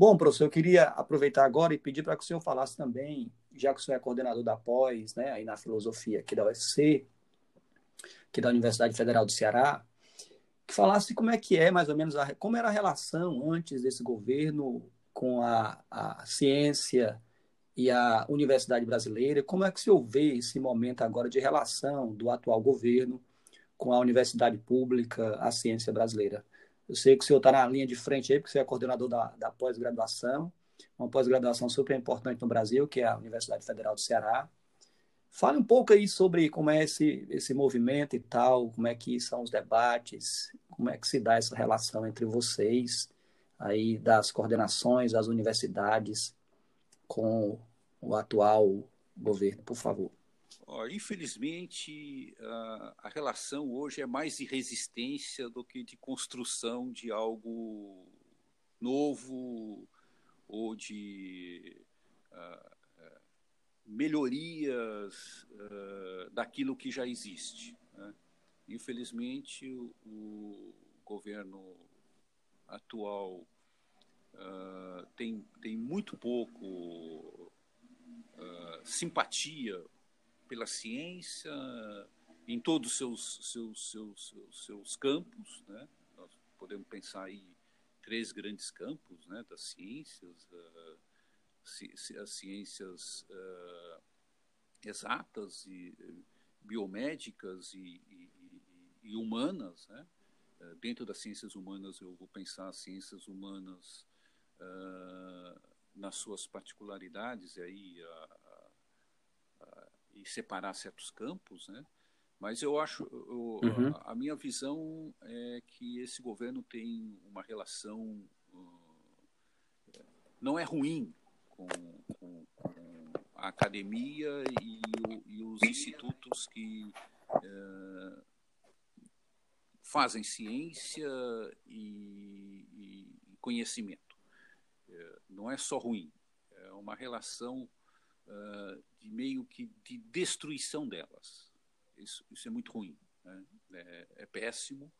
Bom, professor, eu queria aproveitar agora e pedir para que o senhor falasse também, já que o senhor é coordenador da pós, né, aí na filosofia aqui da UFC, aqui da Universidade Federal do Ceará, que falasse como é que é, mais ou menos, a, como era a relação antes desse governo com a, a ciência e a universidade brasileira, como é que se vê esse momento agora de relação do atual governo com a universidade pública, a ciência brasileira? Eu sei que o senhor está na linha de frente aí, porque você é coordenador da, da pós-graduação, uma pós-graduação super importante no Brasil, que é a Universidade Federal do Ceará. Fale um pouco aí sobre como é esse, esse movimento e tal, como é que são os debates, como é que se dá essa relação entre vocês, aí das coordenações das universidades com o atual governo, por favor. Infelizmente, a, relação hoje é mais de resistência do que de construção de algo novo ou de uh, melhorias uh, daquilo que já existe. Né? Infelizmente, o, o, governo atual tem, tem muito pouco simpatia pela ciência em todos os seus, seus, seus, seus, seus campos. Né? Nós podemos pensar aí três grandes campos né, das ciências, uh, as ciências uh, exatas e biomédicas e, e, e humanas, né? Uh, dentro das ciências humanas eu vou pensar as ciências humanas nas suas particularidades e aí e separar certos campos, né? Mas eu acho, eu, uhum. a, a, minha visão é que esse governo tem uma relação não é ruim com, com, com a academia e, e, os institutos que é, fazem ciência e, e conhecimento. É, não é só ruim, é uma relação é, de meio que de destruição delas. Isso, isso é muito ruim, né? é, é péssimo.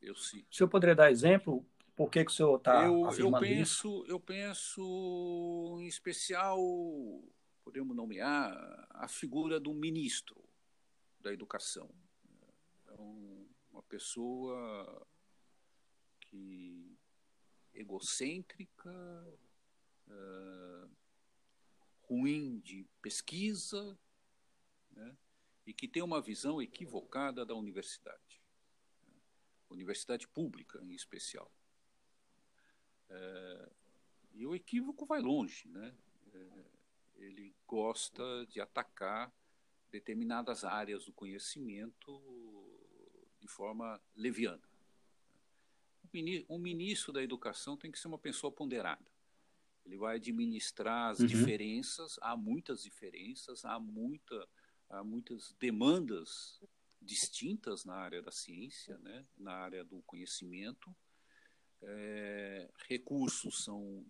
Eu, sim. O senhor poderia dar exemplo por que, que o senhor está afirmando eu penso, isso? Eu penso, em especial, podemos nomear a figura do ministro da educação. É uma pessoa que egocêntrica, uh, ruim de pesquisa, né? e que tem uma visão equivocada da universidade, né? universidade pública em especial. É, e o equívoco vai longe, né? É, ele gosta de atacar determinadas áreas do conhecimento de forma leviana. Um ministro da educação tem que ser uma pessoa ponderada. Ele vai administrar as uhum. diferenças, há muitas diferenças, há, muita, há muitas demandas distintas na área da ciência, né? na área do conhecimento, é, recursos são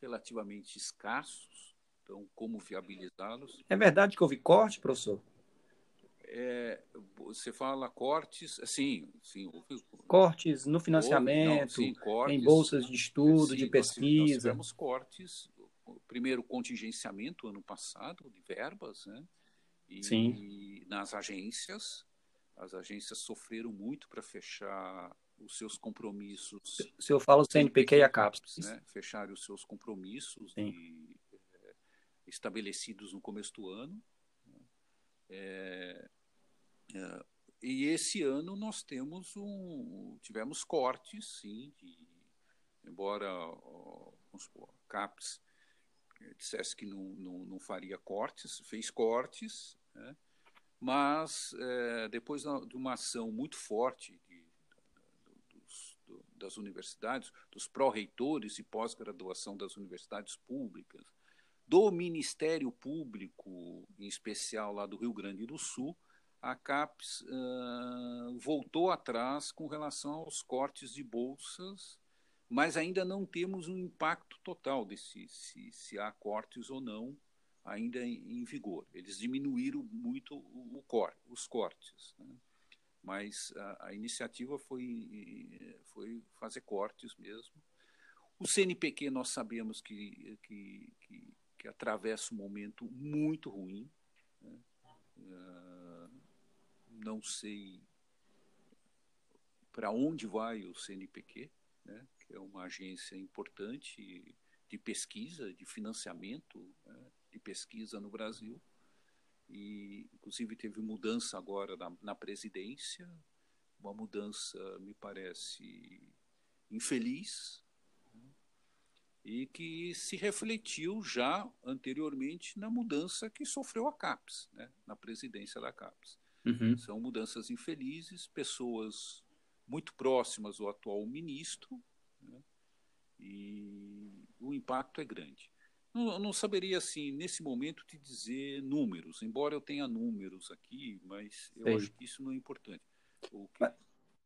relativamente escassos, então como viabilizá-los? É verdade que houve corte, professor? É, você fala cortes, sim, sim. Houve, cortes no financiamento, não, sim, cortes, em bolsas de estudo, sim, de pesquisa. Nós, tivemos cortes, primeiro contingenciamento ano passado de verbas, né? E, sim. nas agências, as agências sofreram muito para fechar os seus compromissos. Se eu falo CNPq e a CAPES. Né? Fecharem os seus compromissos de, é, estabelecidos no começo do ano. Né? É, e esse ano nós temos um, tivemos cortes, sim, de, embora vamos supor, a CAPES dissesse que não, não, não faria cortes, fez cortes, né? mas é, depois de uma ação muito forte das universidades, dos pró-reitores e pós-graduação das universidades públicas, do Ministério Público, em especial lá do Rio Grande do Sul, a CAPES uh, voltou atrás com relação aos cortes de bolsas, mas ainda não temos um impacto total desse se, se há cortes ou não ainda em, em vigor. Eles diminuíram muito o, o cor, os cortes. Né? mas a, a, iniciativa foi, foi fazer cortes mesmo. O CNPq nós sabemos que, que, que, que atravessa um momento muito ruim. Né? Uh, não sei para onde vai o CNPq, né? que é uma agência importante de pesquisa, de financiamento né? de pesquisa no Brasil. E, inclusive, teve mudança agora na, na presidência, uma mudança, me parece, infeliz, né? e que se refletiu já anteriormente na mudança que sofreu a CAPES, né? na presidência da CAPES. Uhum. São mudanças infelizes, pessoas muito próximas ao atual ministro, né? e o impacto é grande. Não, não, saberia, assim, nesse momento, te dizer números, embora eu tenha números aqui, mas eu Sim. acho que isso não é importante. O, que...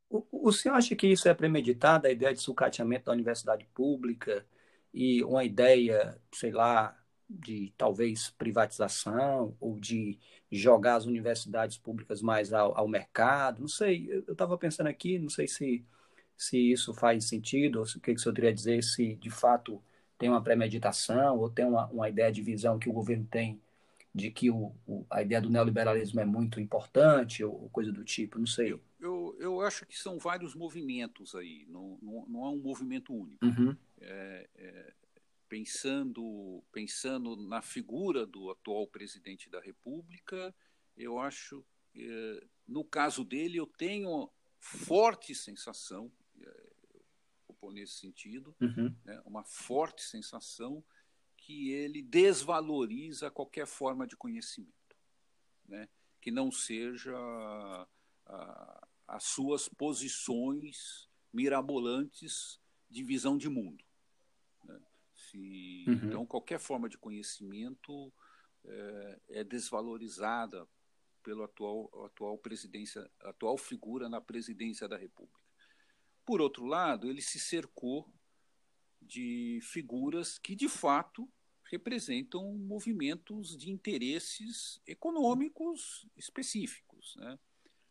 o, o senhor acha que isso é premeditado, a ideia de sucateamento da universidade pública e uma ideia, sei lá, de talvez privatização ou de jogar as universidades públicas mais ao, ao mercado? Não sei, eu estava pensando aqui, não sei se, se isso faz sentido, ou se, o que, que o senhor queria dizer, se de fato tem uma premeditação ou tem uma, uma ideia de visão que o governo tem de que o, o, a ideia do neoliberalismo é muito importante ou coisa do tipo, não sei. Eu, eu, eu acho que são vários movimentos aí, não, não, não há um movimento único. Uhum. É, é, pensando, pensando na figura do atual presidente da República, eu acho, é, no caso dele, eu tenho forte sensação, pôr nesse sentido, uhum. né, uma forte sensação que ele desvaloriza qualquer forma de conhecimento, né, que não seja a, as suas posições mirabolantes de visão de mundo. Se, uhum. Então, qualquer forma de conhecimento é, é desvalorizada pelo atual, atual presidência, atual figura na presidência da República. Por outro lado, ele se cercou de figuras que, de fato, representam movimentos de interesses econômicos específicos. Né?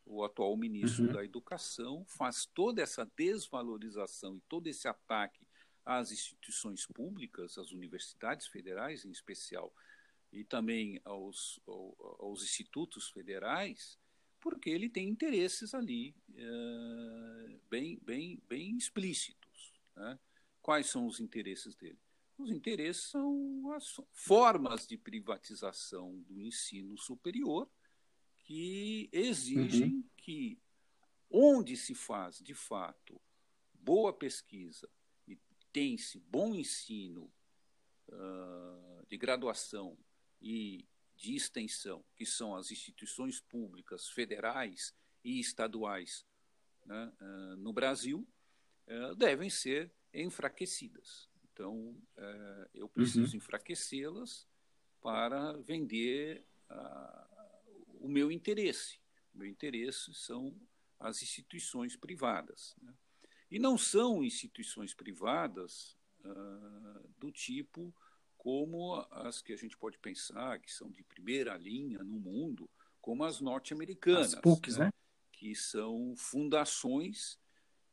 O atual ministro uhum. da Educação faz toda essa desvalorização e todo esse ataque às instituições públicas, às universidades federais em especial, e também aos, aos institutos federais, porque ele tem interesses ali é, bem, bem, bem explícitos. Né? Quais são os interesses dele? Os interesses são as formas de privatização do ensino superior que exigem uhum. que, onde se faz, de fato, boa pesquisa tem-se bom ensino uh, de graduação e de extensão, que são as instituições públicas federais e estaduais né, uh, no Brasil, uh, devem ser enfraquecidas. Então, uh, eu preciso uhum. enfraquecê-las para vender o meu interesse. O meu interesse são as instituições privadas. Né? E não são instituições privadas do tipo como as que a gente pode pensar que são de primeira linha no mundo, como as norte-americanas, as PUCs, né? né? que são fundações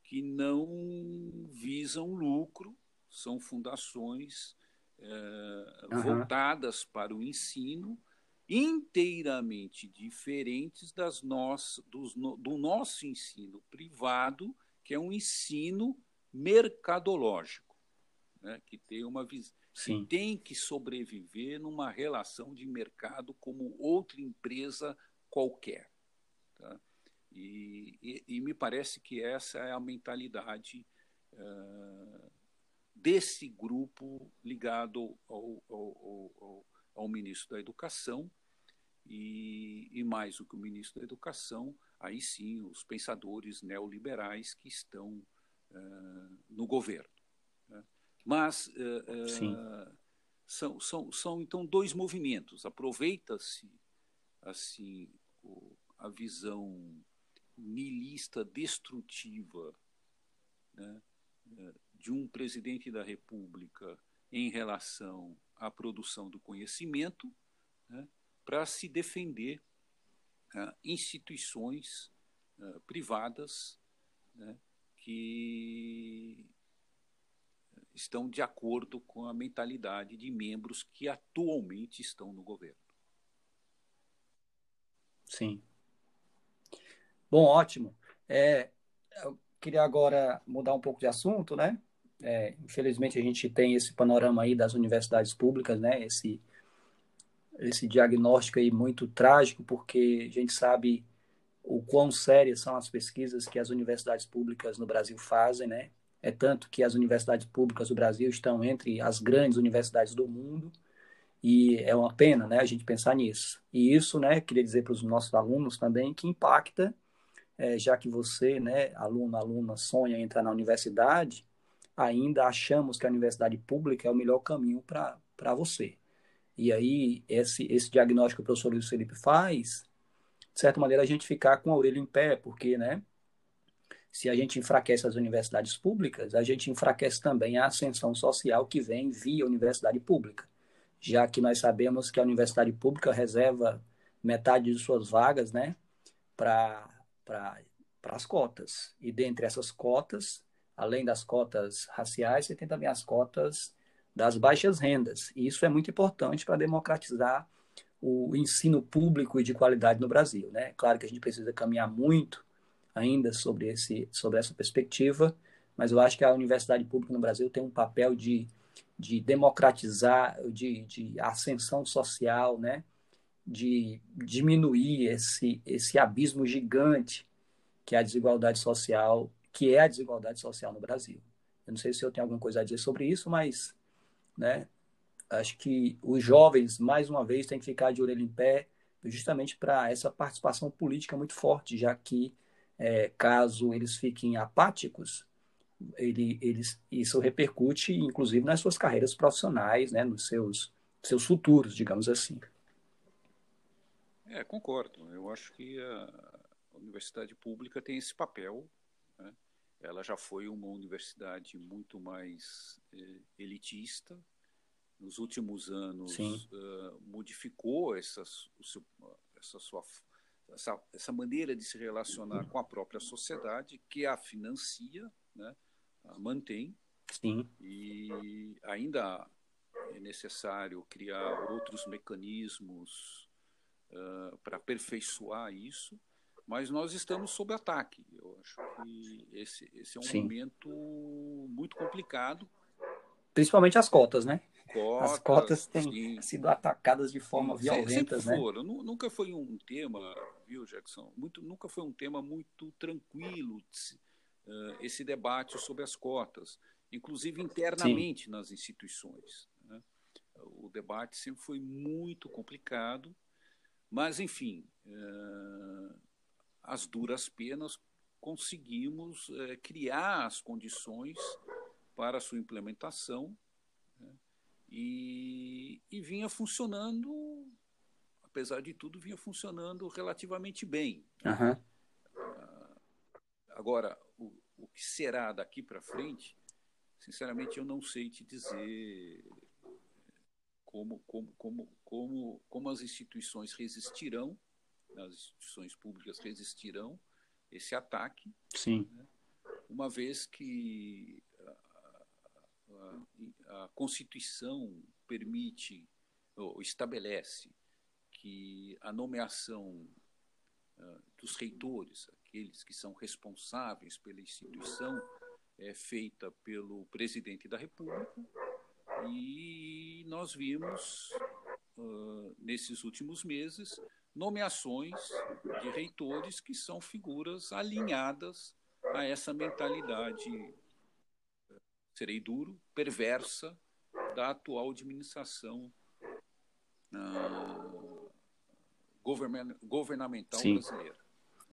que não visam lucro, são fundações é, uhum. voltadas para o ensino, inteiramente diferentes das nossas, dos, do nosso ensino privado, que é um ensino mercadológico, né? que tem uma visão Sim. tem que sobreviver numa relação de mercado como outra empresa qualquer. Tá? E, e, e, me parece que essa é a mentalidade uh, desse grupo ligado ao, ao, ao, ao, ministro da Educação e, e, mais do que o ministro da Educação, aí sim os pensadores neoliberais que estão uh, no governo. Mas uh, são, são, são, então, dois movimentos. Aproveita-se assim o, a visão milista destrutiva né, de um presidente da República em relação à produção do conhecimento né, para se defender uh, instituições uh, privadas né, que estão de acordo com a mentalidade de membros que atualmente estão no governo. Sim. Bom, ótimo. É, eu queria agora mudar um pouco de assunto, né? É, infelizmente a gente tem esse panorama aí das universidades públicas, né? Esse esse diagnóstico aí muito trágico, porque a gente sabe o quão sérias são as pesquisas que as universidades públicas no Brasil fazem, né? É tanto que as universidades públicas do Brasil estão entre as grandes universidades do mundo e é uma pena, né, a gente pensar nisso. E isso, né, queria dizer para os nossos alunos também que impacta, é, já que você, né, aluno, aluna, sonha entrar na universidade, ainda achamos que a universidade pública é o melhor caminho para você. E aí, esse, esse diagnóstico que o professor Luiz Felipe faz, de certa maneira, a gente ficar com a orelha em pé, porque, né, se a gente enfraquece as universidades públicas, a gente enfraquece também a ascensão social que vem via universidade pública, já que nós sabemos que a universidade pública reserva metade de suas vagas né, para as cotas. E dentre essas cotas, além das cotas raciais, você tem também as cotas das baixas rendas. E isso é muito importante para democratizar o ensino público e de qualidade no Brasil. Né? Claro que a gente precisa caminhar muito ainda sobre, esse, sobre essa perspectiva, mas eu acho que a universidade pública no Brasil tem um papel de, de democratizar, de, de ascensão social, né? de diminuir esse, esse abismo gigante que é a desigualdade social, que é a desigualdade social no Brasil. Eu não sei se eu tenho alguma coisa a dizer sobre isso, mas né, acho que os jovens, mais uma vez, têm que ficar de orelha em pé, justamente para essa participação política muito forte, já que é, caso eles fiquem apáticos, ele, eles, isso repercute, inclusive, nas suas carreiras profissionais, né, nos seus, seus futuros, digamos assim. É, concordo. Eu acho que a universidade pública tem esse papel. Ela já foi uma universidade muito mais eh, elitista. Nos últimos anos, uh, modificou essas, seu, essa sua essa, essa maneira de se relacionar com a própria sociedade, que a financia, né, a mantém. Sim. E ainda é necessário criar outros mecanismos uh, para aperfeiçoar isso, mas nós estamos sob ataque. Eu acho que esse, esse é um Sim. momento muito complicado. Principalmente as cotas, né? Cotas, As cotas têm sim. sido atacadas de forma sim, violenta, né? Foram. Nunca foi um tema, viu, Jackson? Muito, nunca foi um tema muito tranquilo uh, esse debate sobre as cotas, inclusive internamente sim. nas instituições. Né? O debate sempre foi muito complicado, mas, enfim, uh, as duras penas conseguimos uh, criar as condições para a sua implementação e, e vinha funcionando, apesar de tudo, vinha funcionando relativamente bem. Uhum. agora, o, o que será daqui para frente, sinceramente, eu não sei te dizer como, como, como, como, como as instituições resistirão, as instituições públicas resistirão esse ataque. Sim. Né? Uma vez que a, Constituição permite ou estabelece que a nomeação uh, dos reitores, aqueles que são responsáveis pela instituição, é feita pelo presidente da República e nós vimos uh, nesses últimos meses nomeações de reitores que são figuras alinhadas a essa mentalidade serei duro, perversa da atual administração uh, governamental Sim. brasileira.